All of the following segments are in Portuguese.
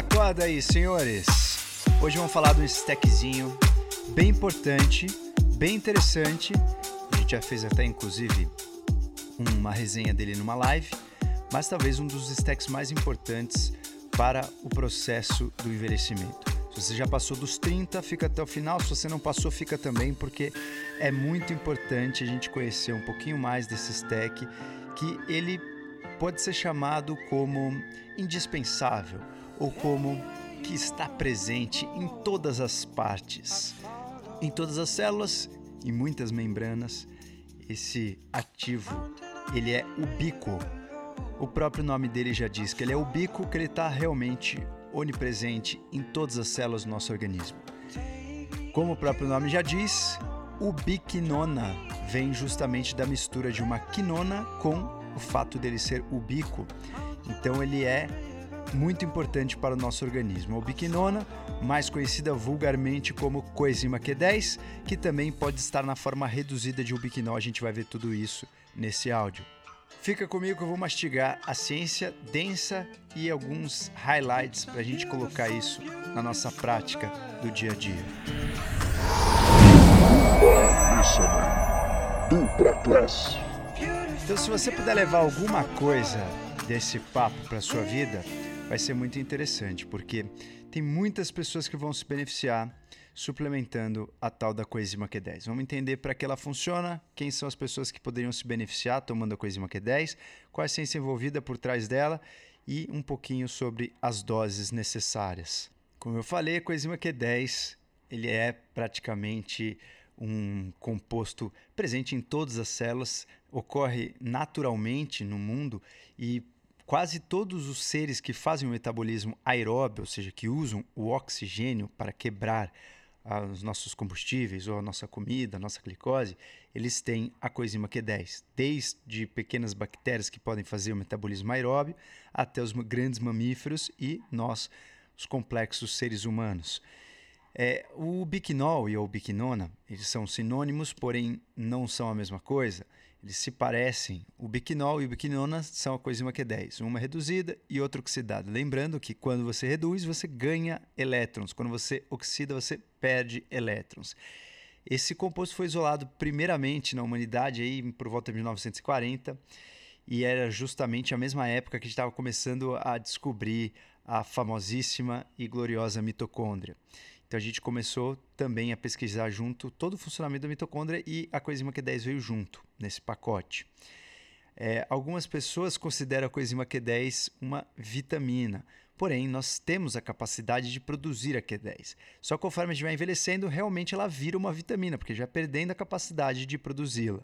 Acorda aí, senhores! Hoje vamos falar de um stackzinho bem importante, bem interessante. A gente já fez até, inclusive, uma resenha dele numa live, mas talvez um dos stacks mais importantes para o processo do envelhecimento. Se você já passou dos 30, fica até o final. Se você não passou, fica também, porque é muito importante a gente conhecer um pouquinho mais desse stack, que ele pode ser chamado como indispensável ou como que está presente em todas as partes, em todas as células e muitas membranas. Esse ativo, ele é ubíquo. O próprio nome dele já diz que ele é ubíquo, que ele está realmente onipresente em todas as células do nosso organismo. Como o próprio nome já diz, ubiquinona vem justamente da mistura de uma quinona com o fato dele ser ubíquo. Então ele é muito importante para o nosso organismo. A ubiquinona, mais conhecida vulgarmente como coenzima Q10, que também pode estar na forma reduzida de ubiquinol. A gente vai ver tudo isso nesse áudio. Fica comigo que eu vou mastigar a ciência densa e alguns highlights para a gente colocar isso na nossa prática do dia a dia. Então, se você puder levar alguma coisa desse papo para sua vida, vai ser muito interessante, porque tem muitas pessoas que vão se beneficiar suplementando a tal da coenzima Q10. Vamos entender para que ela funciona, quem são as pessoas que poderiam se beneficiar tomando a coenzima Q10, qual é a ciência envolvida por trás dela e um pouquinho sobre as doses necessárias. Como eu falei, a coenzima Q10 ele é praticamente um composto presente em todas as células, ocorre naturalmente no mundo e quase todos os seres que fazem o metabolismo aeróbio, ou seja, que usam o oxigênio para quebrar ah, os nossos combustíveis ou a nossa comida, a nossa glicose, eles têm a coenzima Q10, desde pequenas bactérias que podem fazer o metabolismo aeróbio até os grandes mamíferos e nós, os complexos seres humanos. É, o biquinol e a ubiquinona, eles são sinônimos, porém não são a mesma coisa. Eles se parecem. O biquinol e o biquinona são a coenzima Q10, uma reduzida e outra oxidada. Lembrando que quando você reduz, você ganha elétrons. Quando você oxida, você perde elétrons. Esse composto foi isolado primeiramente na humanidade aí por volta de 1940 e era justamente a mesma época que a gente estava começando a descobrir a famosíssima e gloriosa mitocôndria. Então a gente começou também a pesquisar junto todo o funcionamento da mitocôndria e a coenzima Q10 veio junto nesse pacote. É, algumas pessoas consideram a coenzima Q10 uma vitamina, porém nós temos a capacidade de produzir a Q10. Só que conforme a gente vai envelhecendo, realmente ela vira uma vitamina, porque já vai perdendo a capacidade de produzi-la.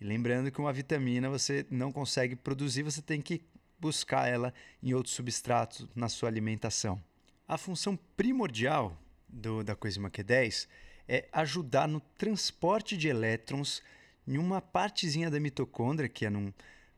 E lembrando que uma vitamina você não consegue produzir, você tem que buscar ela em outros substratos na sua alimentação. A função primordial do, da coenzima Q10 é ajudar no transporte de elétrons em uma partezinha da mitocôndria, que é num,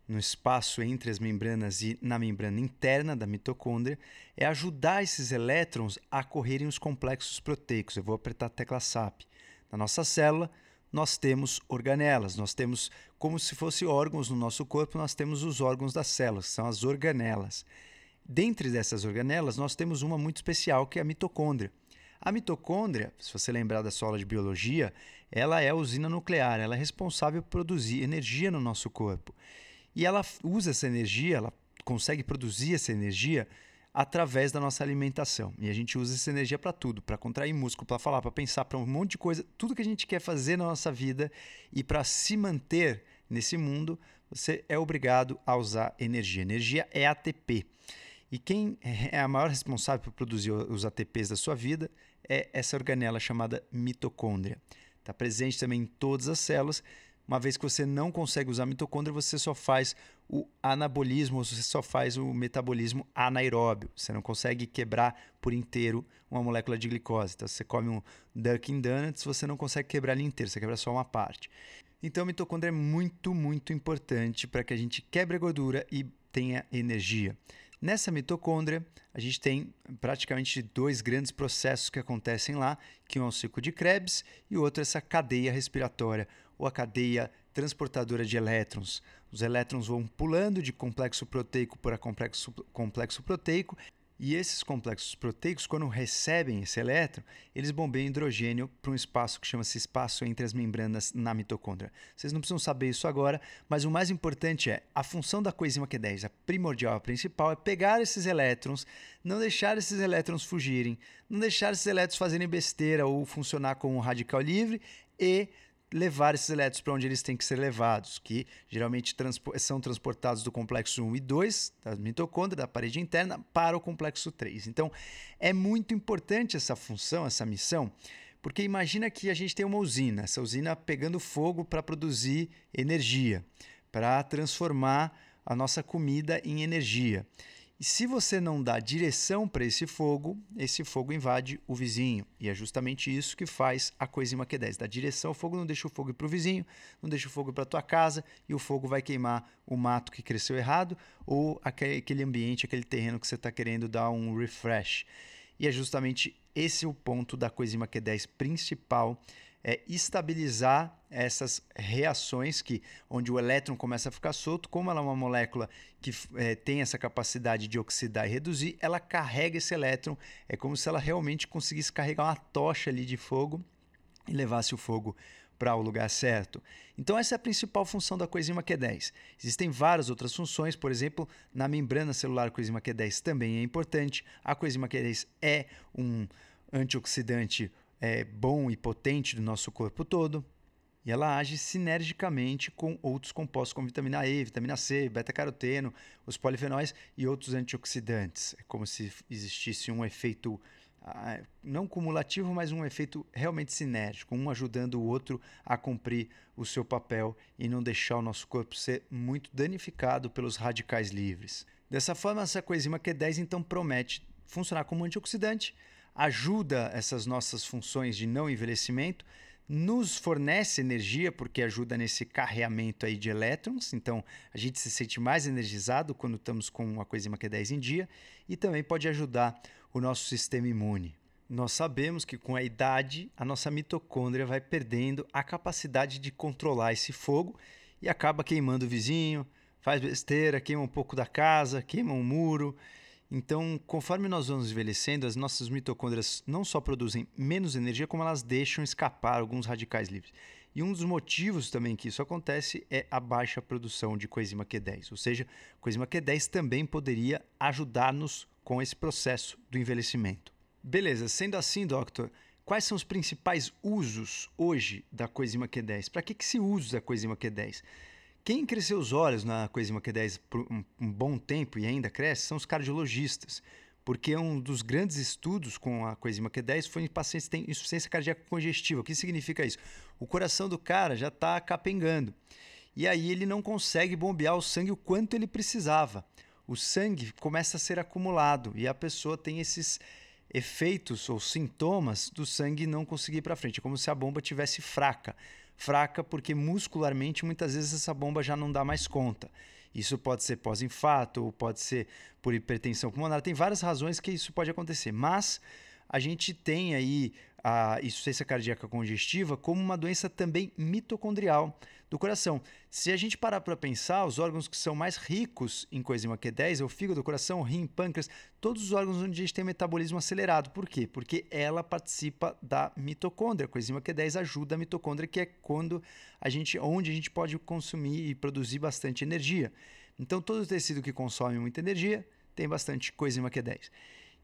no espaço entre as membranas e na membrana interna da mitocôndria, é ajudar esses elétrons a correrem os complexos proteicos. Eu vou apertar a tecla SAP. Na nossa célula, nós temos organelas, nós temos como se fossem órgãos no nosso corpo, nós temos os órgãos das células, que são as organelas. Dentre dessas organelas, nós temos uma muito especial, que é a mitocôndria. A mitocôndria, se você lembrar da sua aula de biologia, ela é a usina nuclear, ela é responsável por produzir energia no nosso corpo. E ela usa essa energia, ela consegue produzir essa energia através da nossa alimentação. E a gente usa essa energia para tudo, para contrair músculo, para falar, para pensar, para um monte de coisa, tudo que a gente quer fazer na nossa vida e para se manter nesse mundo, você é obrigado a usar energia. Energia é ATP. E quem é a maior responsável por produzir os ATPs da sua vida é essa organela chamada mitocôndria. Está presente também em todas as células. Uma vez que você não consegue usar a mitocôndria, você só faz o anabolismo, você só faz o metabolismo anaeróbio. Você não consegue quebrar por inteiro uma molécula de glicose. Então, você come um Dunkin' Donuts, você não consegue quebrar ele inteiro, você quebra só uma parte. Então, a mitocôndria é muito, muito importante para que a gente quebre a gordura e tenha energia. Nessa mitocôndria, a gente tem praticamente dois grandes processos que acontecem lá, que um é o ciclo de Krebs e o outro é essa cadeia respiratória, ou a cadeia transportadora de elétrons. Os elétrons vão pulando de complexo proteico para complexo, complexo proteico E esses complexos proteicos, quando recebem esse elétron, eles bombeiam hidrogênio para um espaço que chama-se espaço entre as membranas na mitocôndria. Vocês não precisam saber isso agora, mas o mais importante é a função da coenzima Q10, a primordial, a principal, é pegar esses elétrons, não deixar esses elétrons fugirem, não deixar esses elétrons fazerem besteira ou funcionar como um radical livre e levar esses elétrons para onde eles têm que ser levados, que geralmente transpo são transportados do complexo 1 e 2, da mitocôndria, da parede interna, para o complexo 3. Então, é muito importante essa função, essa missão, porque imagina que a gente tem uma usina, essa usina pegando fogo para produzir energia, para transformar a nossa comida em energia. E se você não dá direção para esse fogo, esse fogo invade o vizinho. E é justamente isso que faz a coenzima Q10. Dá direção ao fogo, não deixa o fogo ir para o vizinho, não deixa o fogo para a tua casa e o fogo vai queimar o mato que cresceu errado ou aquele ambiente, aquele terreno que você está querendo dar um refresh. E é justamente esse o ponto da coenzima Q10 principal é estabilizar essas reações que onde o elétron começa a ficar solto, como ela é uma molécula que é, tem essa capacidade de oxidar e reduzir, ela carrega esse elétron, é como se ela realmente conseguisse carregar uma tocha ali de fogo e levasse o fogo para o lugar certo. Então essa é a principal função da coenzima Q10. Existem várias outras funções, por exemplo, na membrana celular a coenzima Q10 também é importante. A coenzima Q10 é um antioxidante é, bom e potente do nosso corpo todo. E ela age sinergicamente com outros compostos, como vitamina E, vitamina C, beta-caroteno, os polifenóis e outros antioxidantes. É como se existisse um efeito ah, não cumulativo, mas um efeito realmente sinérgico, um ajudando o outro a cumprir o seu papel e não deixar o nosso corpo ser muito danificado pelos radicais livres. Dessa forma, essa coenzima Q10 então promete funcionar como antioxidante, ajuda essas nossas funções de não envelhecimento, nos fornece energia porque ajuda nesse carreamento aí de elétrons, então a gente se sente mais energizado quando estamos com uma coenzima Q10 em dia e também pode ajudar o nosso sistema imune. Nós sabemos que com a idade a nossa mitocôndria vai perdendo a capacidade de controlar esse fogo e acaba queimando o vizinho, faz besteira, queima um pouco da casa, queima um muro então, conforme nós vamos envelhecendo, as nossas mitocôndrias não só produzem menos energia, como elas deixam escapar alguns radicais livres. E um dos motivos também que isso acontece é a baixa produção de coenzima Q10. Ou seja, coenzima Q10 também poderia ajudar-nos com esse processo do envelhecimento. Beleza, sendo assim, doctor, quais são os principais usos hoje da coenzima Q10? Para que, que se usa a coenzima Q10? Quem cresceu os olhos na coenzima Q10 por um, bom tempo e ainda cresce são os cardiologistas, porque um dos grandes estudos com a coenzima Q10 foi em pacientes que têm insuficiência cardíaca congestiva. O que significa isso? O coração do cara já está capengando. E aí ele não consegue bombear o sangue o quanto ele precisava. O sangue começa a ser acumulado e a pessoa tem esses efeitos ou sintomas do sangue não conseguir ir para frente. Como se a bomba tivesse fraca fraca porque muscularmente muitas vezes essa bomba já não dá mais conta. Isso pode ser pós-infarto, ou pode ser por hipertensão pulmonar, tem várias razões que isso pode acontecer, mas a gente tem aí a insuficiência cardíaca congestiva como uma doença também mitocondrial do coração. Se a gente parar para pensar, os órgãos que são mais ricos em coenzima Q10 é o fígado, o coração, o rim, pâncreas, todos os órgãos onde a gente tem metabolismo acelerado. Por quê? Porque ela participa da mitocôndria. A coenzima Q10 ajuda a mitocôndria, que é quando a gente, onde a gente pode consumir e produzir bastante energia. Então, todo tecido que consome muita energia tem bastante coenzima Q10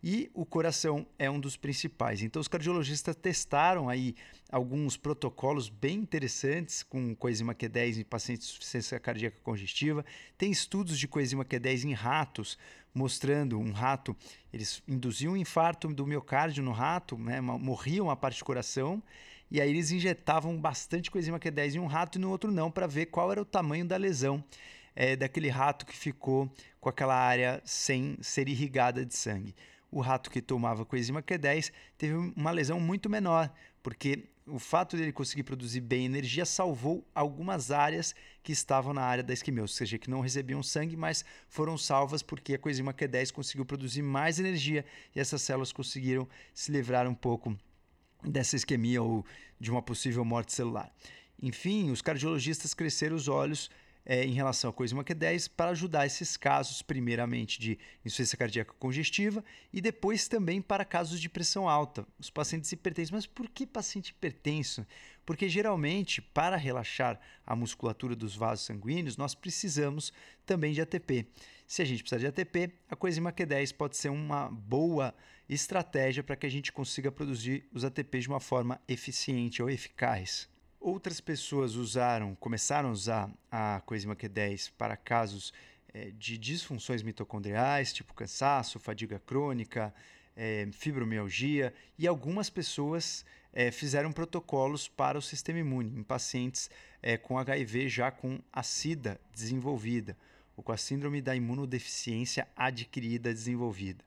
e o coração é um dos principais. Então os cardiologistas testaram aí alguns protocolos bem interessantes com coenzima Q10 em pacientes de insuficiência cardíaca congestiva. Tem estudos de coenzima Q10 em ratos mostrando um rato, eles induziam um infarto do miocárdio no rato, né, morriam a parte do coração e aí eles injetavam bastante coenzima Q10 em um rato e no outro não para ver qual era o tamanho da lesão. É, daquele rato que ficou com aquela área sem ser irrigada de sangue o rato que tomava coenzima Q10 teve uma lesão muito menor, porque o fato dele conseguir produzir bem energia salvou algumas áreas que estavam na área da isquemiose, ou seja, que não recebiam sangue, mas foram salvas porque a coenzima Q10 conseguiu produzir mais energia e essas células conseguiram se livrar um pouco dessa isquemia ou de uma possível morte celular. Enfim, os cardiologistas cresceram os olhos é, em relação à coenzima Q10 para ajudar esses casos, primeiramente de insuficiência cardíaca congestiva e depois também para casos de pressão alta, os pacientes hipertensos. Mas por que paciente hipertenso? Porque geralmente, para relaxar a musculatura dos vasos sanguíneos, nós precisamos também de ATP. Se a gente precisar de ATP, a coenzima Q10 pode ser uma boa estratégia para que a gente consiga produzir os ATPs de uma forma eficiente ou eficaz. Outras pessoas usaram, começaram a usar a coenzima Q10 para casos é, de disfunções mitocondriais, tipo cansaço, fadiga crônica, é, fibromialgia, e algumas pessoas é, fizeram protocolos para o sistema imune em pacientes com HIV já com a SIDA desenvolvida ou com a síndrome da imunodeficiência adquirida desenvolvida.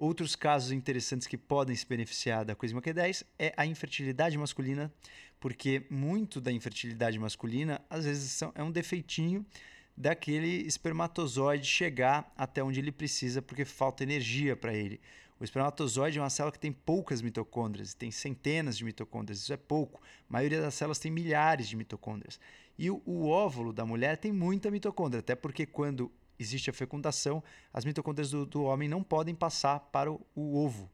Outros casos interessantes que podem se beneficiar da coenzima Q10 é a infertilidade masculina, porque muito da infertilidade masculina às vezes são, é um defeitinho daquele espermatozoide chegar até onde ele precisa porque falta energia para ele. O espermatozoide é uma célula que tem poucas mitocôndrias, tem centenas de mitocôndrias, isso é pouco. A maioria das células tem milhares de mitocôndrias. E o, o óvulo da mulher tem muita mitocôndria, até porque quando existe a fecundação, as mitocôndrias do, do homem não podem passar para o, o ovo.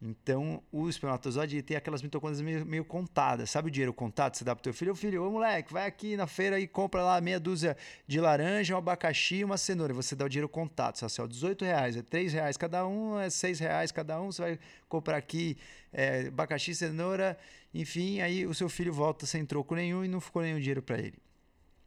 Então, o espermatozoide tem aquelas mitocôndrias meio, meio, contadas. Sabe o dinheiro contado? Você dá pro teu filho, ô filho, ô moleque, vai aqui na feira e compra lá meia dúzia de laranja, um abacaxi e uma cenoura. Você dá o dinheiro contado. Você assim, ó, 18 reais, é 3 reais cada um, é 6 reais cada um. Você vai comprar aqui é, abacaxi, cenoura, enfim. Aí o seu filho volta sem troco nenhum e não ficou nenhum dinheiro para ele.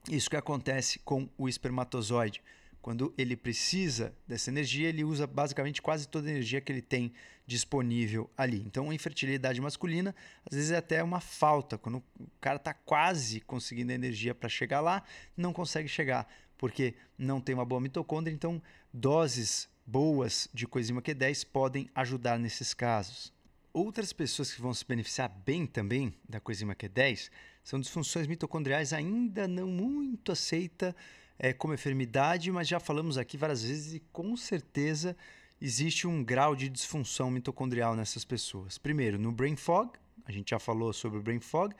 Isso que acontece com o espermatozoide. Quando ele precisa dessa energia, ele usa basicamente quase toda a energia que ele tem disponível ali. Então, a infertilidade masculina, às vezes é até uma falta. Quando o cara está quase conseguindo energia para chegar lá, não consegue chegar, porque não tem uma boa mitocôndria. Então, doses boas de coenzima Q10 podem ajudar nesses casos. Outras pessoas que vão se beneficiar bem também da coenzima Q10 são disfunções mitocondriais ainda não muito aceitas é, como enfermidade, mas já falamos aqui várias vezes e com certeza existe um grau de disfunção mitocondrial nessas pessoas. Primeiro, no brain fog, a gente já falou sobre o brain fog.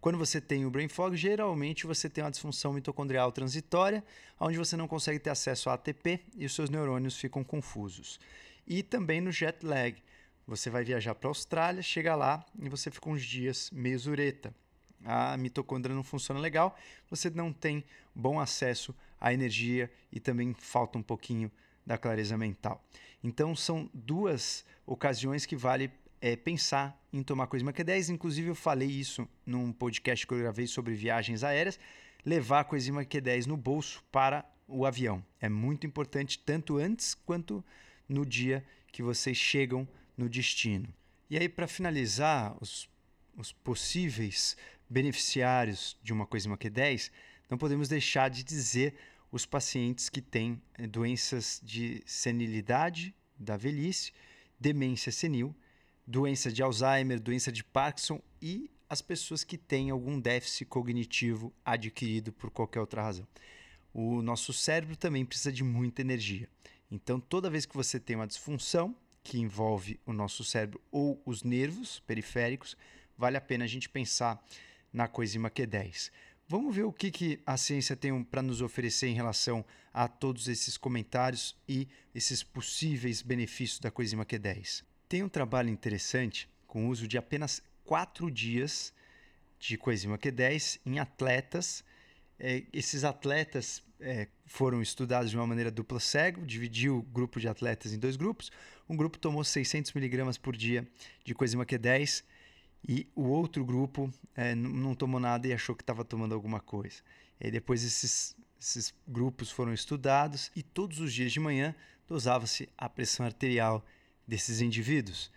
Quando você tem o brain fog, geralmente você tem uma disfunção mitocondrial transitória, onde você não consegue ter acesso a ATP e os seus neurônios ficam confusos. E também no jet lag. Você vai viajar para a Austrália, chega lá e você fica uns dias meio zureta a mitocôndria não funciona legal, você não tem bom acesso à energia e também falta um pouquinho da clareza mental. Então são duas ocasiões que vale é, pensar em tomar coenzima Q10. Inclusive eu falei isso num podcast que eu gravei sobre viagens aéreas, levar a coenzima Q10 no bolso para o avião. É muito importante tanto antes quanto no dia que vocês chegam no destino. E aí para finalizar os, os possíveis beneficiários de uma coenzima Q10, não podemos deixar de dizer os pacientes que têm eh, doenças de senilidade da velhice, demência senil, doença de Alzheimer, doença de Parkinson e as pessoas que têm algum déficit cognitivo adquirido por qualquer outra razão. O nosso cérebro também precisa de muita energia. Então, toda vez que você tem uma disfunção que envolve o nosso cérebro ou os nervos periféricos, vale a pena a gente pensar na coenzima Q10. Vamos ver o que, que a ciência tem para nos oferecer em relação a todos esses comentários e esses possíveis benefícios da coenzima Q10. Tem um trabalho interessante com o uso de apenas quatro dias de coenzima Q10 em atletas. É, esses atletas é, foram estudados de uma maneira dupla cego, dividiu o grupo de atletas em dois grupos. Um grupo tomou 600 miligramas por dia de coenzima Q10 e o outro grupo é, não tomou nada e achou que estava tomando alguma coisa. E depois esses, esses grupos foram estudados e todos os dias de manhã dosava-se a pressão arterial desses indivíduos.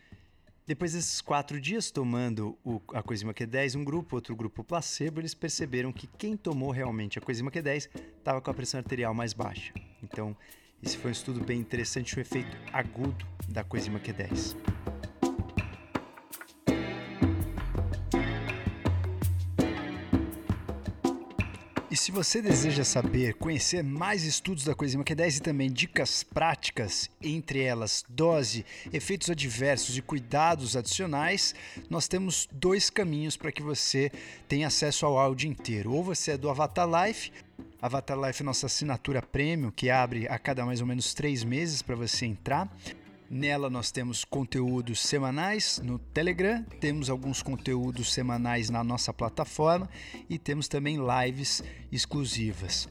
Depois desses quatro dias tomando o, a coenzima Q10, um grupo, outro grupo placebo, eles perceberam que quem tomou realmente a coenzima Q10 estava com a pressão arterial mais baixa. Então, esse foi um estudo bem interessante, o um efeito agudo da coenzima Q10. Se você deseja saber, conhecer mais estudos da coenzima Q10 e também dicas práticas, entre elas dose, efeitos adversos e cuidados adicionais, nós temos dois caminhos para que você tenha acesso ao áudio inteiro. Ou você é do Avatar Life, Avatar Life é nossa assinatura premium, que abre a cada mais ou menos três meses para você entrar. Nela nós temos conteúdos semanais no Telegram, temos alguns conteúdos semanais na nossa plataforma e temos também lives exclusivas.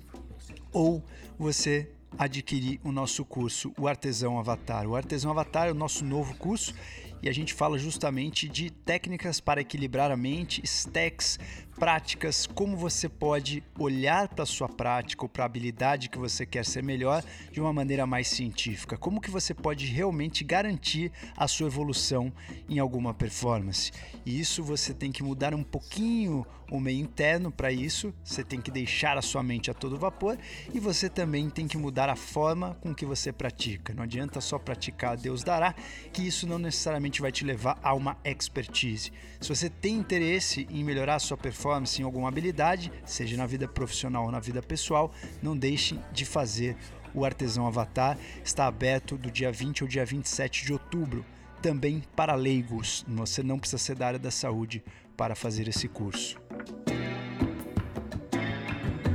Ou você adquirir o nosso curso, o Artesão Avatar. O Artesão Avatar é o nosso novo curso e a gente fala justamente de técnicas para equilibrar a mente, stacks, práticas, como você pode olhar para a sua prática ou para a habilidade que você quer ser melhor de uma maneira mais científica. Como que você pode realmente garantir a sua evolução em alguma performance. E isso você tem que mudar um pouquinho o meio interno para isso, você tem que deixar a sua mente a todo vapor e você também tem que mudar a forma com que você pratica. Não adianta só praticar, Deus dará, que isso não necessariamente vai te levar a uma expertise. Se você tem interesse em melhorar a sua performance, performance, em alguma habilidade, seja na vida profissional ou na vida pessoal, não deixe de fazer o Artesão Avatar. Está aberto do dia 20 ao dia 27 de outubro, também para leigos. Você não precisa ser da área da saúde para fazer esse curso.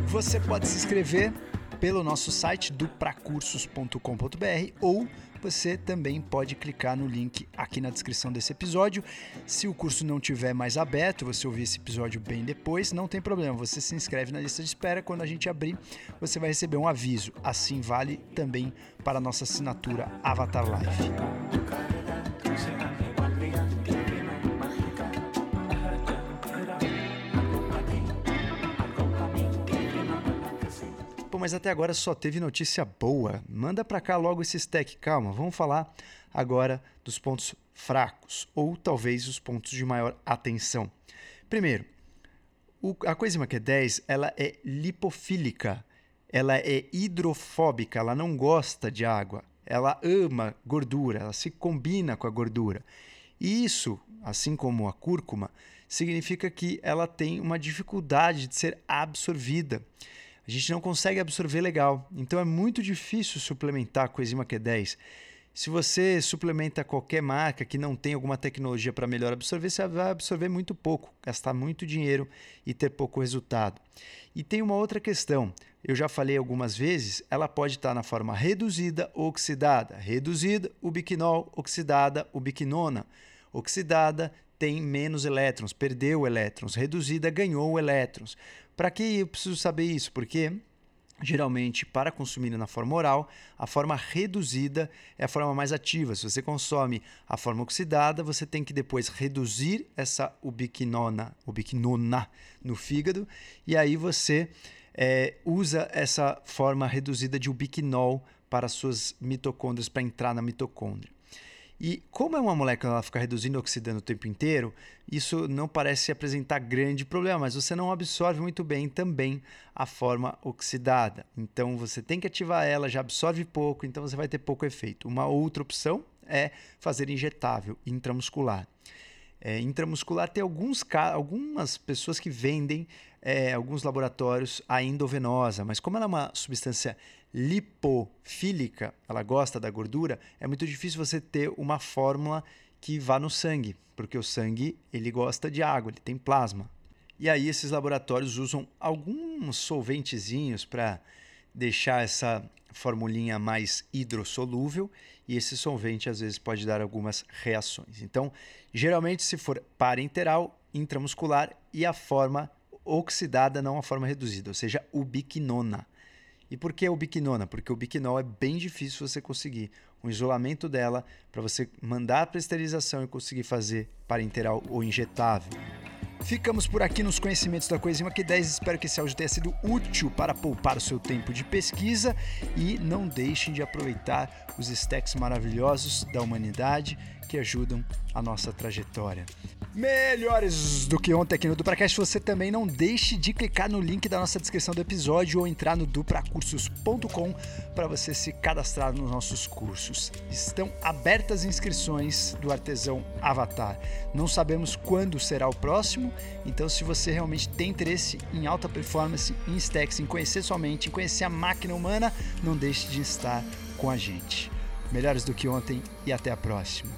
Você pode se inscrever pelo nosso site dupracursos.com.br ou você também pode clicar no link aqui na descrição desse episódio. Se o curso não tiver mais aberto, você ouvir esse episódio bem depois, não tem problema. Você se inscreve na lista de espera. Quando a gente abrir, você vai receber um aviso. Assim vale também para a nossa assinatura Avatar Life. Mas até agora só teve notícia boa. Manda para cá logo esse stack. Calma, vamos falar agora dos pontos fracos ou talvez os pontos de maior atenção. Primeiro, o, a coenzima Q10 ela é lipofílica, ela é hidrofóbica, ela não gosta de água, ela ama gordura, ela se combina com a gordura. E isso, assim como a cúrcuma, significa que ela tem uma dificuldade de ser absorvida a gente não consegue absorver legal. Então é muito difícil suplementar coenzima Q10. Se você suplementa qualquer marca que não tem alguma tecnologia para melhor absorver, você vai absorver muito pouco, gastar muito dinheiro e ter pouco resultado. E tem uma outra questão. Eu já falei algumas vezes, ela pode estar na forma reduzida ou oxidada. Reduzida, o biquinol, oxidada, o biquinona. Oxidada tem menos elétrons, perdeu elétrons. Reduzida, ganhou elétrons. Para que eu preciso saber isso? Porque geralmente para consumir na forma oral, a forma reduzida é a forma mais ativa. Se você consome a forma oxidada, você tem que depois reduzir essa ubiquinona, ubiquinona no fígado e aí você é, usa essa forma reduzida de ubiquinol para suas mitocôndrias para entrar na mitocôndria. E como é uma molécula ela fica reduzindo e oxidando o tempo inteiro, isso não parece apresentar grande problema, mas você não absorve muito bem também a forma oxidada. Então você tem que ativar ela, já absorve pouco, então você vai ter pouco efeito. Uma outra opção é fazer injetável intramuscular. É, intramuscular tem alguns, algumas pessoas que vendem é, alguns laboratórios a endovenosa, mas como ela é uma substância lipofílica, ela gosta da gordura, é muito difícil você ter uma fórmula que vá no sangue, porque o sangue ele gosta de água, ele tem plasma. E aí esses laboratórios usam alguns solventezinhos para deixar essa formulinha mais hidrossolúvel e esse solvente às vezes pode dar algumas reações. Então, geralmente se for parenteral, intramuscular e a forma oxidada, não a forma reduzida, ou seja, ubiquinona. E por que o biquinona? Porque o biquinol é bem difícil você conseguir um isolamento dela para você mandar para esterilização e conseguir fazer parenteral ou injetável. Ficamos por aqui nos conhecimentos da Coenzima Q10. Espero que esse áudio tenha sido útil para poupar o seu tempo de pesquisa e não deixem de aproveitar os stacks maravilhosos da humanidade que ajudam a nossa trajetória melhores do que ontem aqui no DupraCast. Você também não deixe de clicar no link da nossa descrição do episódio ou entrar no dupracursos.com para você se cadastrar nos nossos cursos. Estão abertas inscrições do Artesão Avatar. Não sabemos quando será o próximo, então se você realmente tem interesse em alta performance, em stacks, em conhecer somente, em conhecer a máquina humana, não deixe de estar com a gente. Melhores do que ontem e até a próxima.